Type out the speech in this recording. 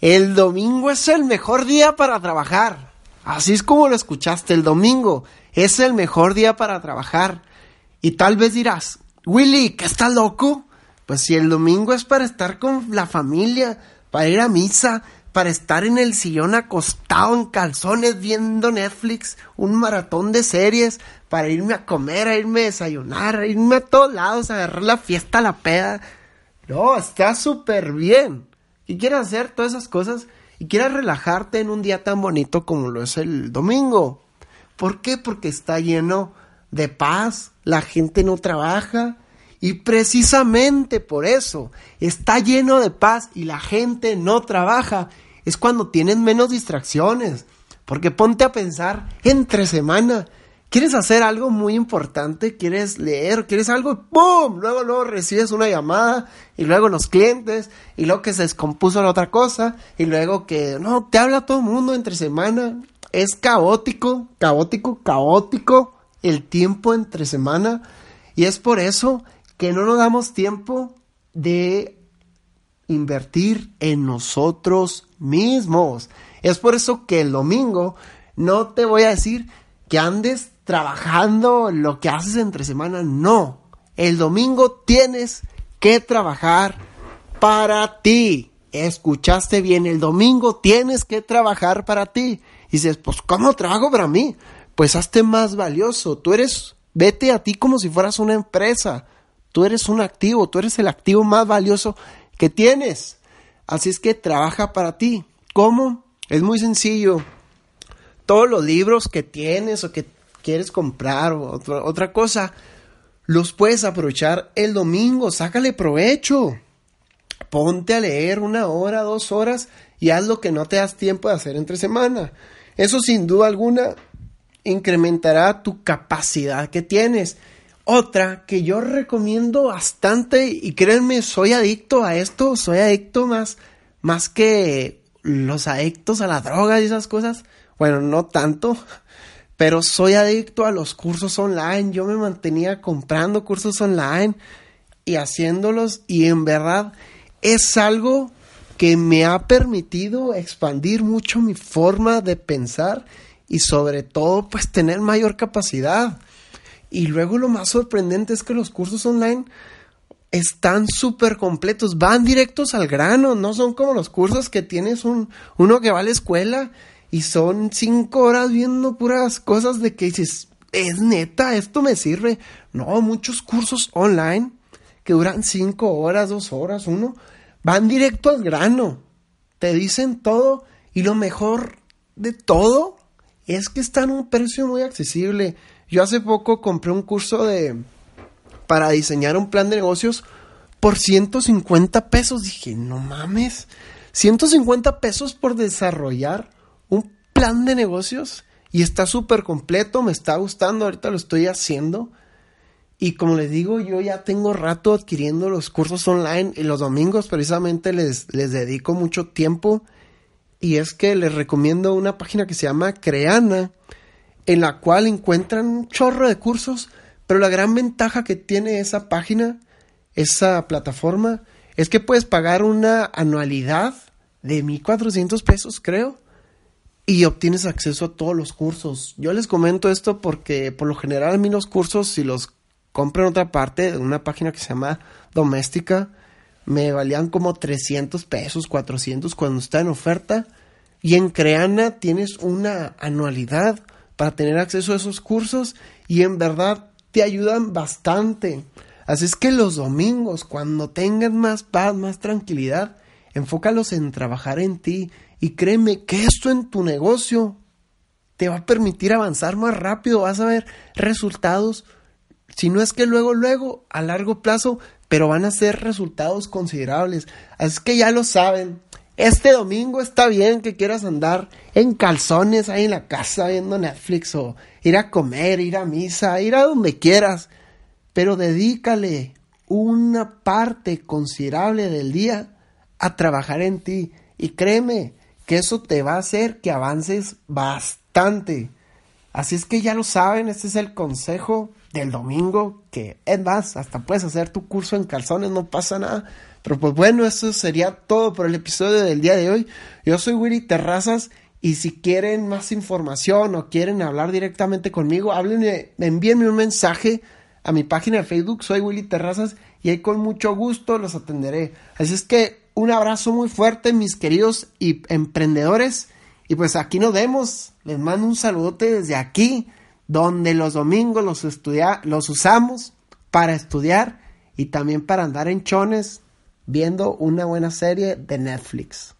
El domingo es el mejor día para trabajar. Así es como lo escuchaste, el domingo es el mejor día para trabajar. Y tal vez dirás, Willy, ¿qué estás loco? Pues si el domingo es para estar con la familia, para ir a misa, para estar en el sillón acostado en calzones viendo Netflix, un maratón de series, para irme a comer, a irme a desayunar, a irme a todos lados, a agarrar la fiesta, la peda. No, está súper bien. Y quieres hacer todas esas cosas y quieres relajarte en un día tan bonito como lo es el domingo. ¿Por qué? Porque está lleno de paz, la gente no trabaja y precisamente por eso está lleno de paz y la gente no trabaja. Es cuando tienen menos distracciones. Porque ponte a pensar entre semana quieres hacer algo muy importante, quieres leer, quieres algo, ¡pum! Luego, luego recibes una llamada y luego los clientes y luego que se descompuso la otra cosa y luego que, no, te habla todo el mundo entre semana. Es caótico, caótico, caótico el tiempo entre semana y es por eso que no nos damos tiempo de invertir en nosotros mismos. Es por eso que el domingo no te voy a decir que andes trabajando lo que haces entre semana. No. El domingo tienes que trabajar para ti. Escuchaste bien, el domingo tienes que trabajar para ti. Y dices, pues ¿cómo trabajo para mí? Pues hazte más valioso. Tú eres, vete a ti como si fueras una empresa. Tú eres un activo, tú eres el activo más valioso que tienes. Así es que trabaja para ti. ¿Cómo? Es muy sencillo. Todos los libros que tienes o que quieres comprar o otra cosa, los puedes aprovechar el domingo, sácale provecho. Ponte a leer una hora, dos horas y haz lo que no te das tiempo de hacer entre semana. Eso sin duda alguna incrementará tu capacidad que tienes. Otra que yo recomiendo bastante y créanme, soy adicto a esto, soy adicto más, más que los adictos a la droga y esas cosas. Bueno, no tanto, pero soy adicto a los cursos online. Yo me mantenía comprando cursos online y haciéndolos y en verdad es algo que me ha permitido expandir mucho mi forma de pensar y sobre todo pues tener mayor capacidad. Y luego lo más sorprendente es que los cursos online están súper completos, van directos al grano, no son como los cursos que tienes un, uno que va a la escuela y son cinco horas viendo puras cosas de que dices, es neta, esto me sirve. No, muchos cursos online que duran cinco horas, dos horas, uno, van directo al grano. Te dicen todo y lo mejor de todo es que están a un precio muy accesible. Yo hace poco compré un curso de para diseñar un plan de negocios por 150 pesos. Dije, no mames, 150 pesos por desarrollar un plan de negocios y está súper completo, me está gustando, ahorita lo estoy haciendo. Y como les digo, yo ya tengo rato adquiriendo los cursos online y los domingos precisamente les, les dedico mucho tiempo. Y es que les recomiendo una página que se llama Creana, en la cual encuentran un chorro de cursos, pero la gran ventaja que tiene esa página, esa plataforma, es que puedes pagar una anualidad de 1.400 pesos, creo, y obtienes acceso a todos los cursos. Yo les comento esto porque por lo general a mí los cursos, si los compro en otra parte, de una página que se llama Doméstica, me valían como 300 pesos, 400 cuando está en oferta. Y en Creana tienes una anualidad para tener acceso a esos cursos y en verdad te ayudan bastante. Así es que los domingos, cuando tengas más paz, más tranquilidad, enfócalos en trabajar en ti, y créeme que esto en tu negocio te va a permitir avanzar más rápido, vas a ver resultados, si no es que luego, luego, a largo plazo, pero van a ser resultados considerables. Así que ya lo saben, este domingo está bien que quieras andar en calzones ahí en la casa viendo Netflix o ir a comer, ir a misa, ir a donde quieras, pero dedícale una parte considerable del día a trabajar en ti y créeme, que eso te va a hacer que avances bastante. Así es que ya lo saben, este es el consejo del domingo, que es más, hasta puedes hacer tu curso en calzones, no pasa nada, Pero pues bueno, eso sería todo por el episodio del día de hoy. Yo soy Willy Terrazas y si quieren más información o quieren hablar directamente conmigo, háblenme, envíenme un mensaje a mi página de Facebook, soy Willy Terrazas, y ahí con mucho gusto los atenderé. Así es que un abrazo muy fuerte, mis queridos y emprendedores. Y pues aquí nos vemos. Les mando un saludote desde aquí, donde los domingos los, estudia los usamos para estudiar y también para andar en chones viendo una buena serie de Netflix.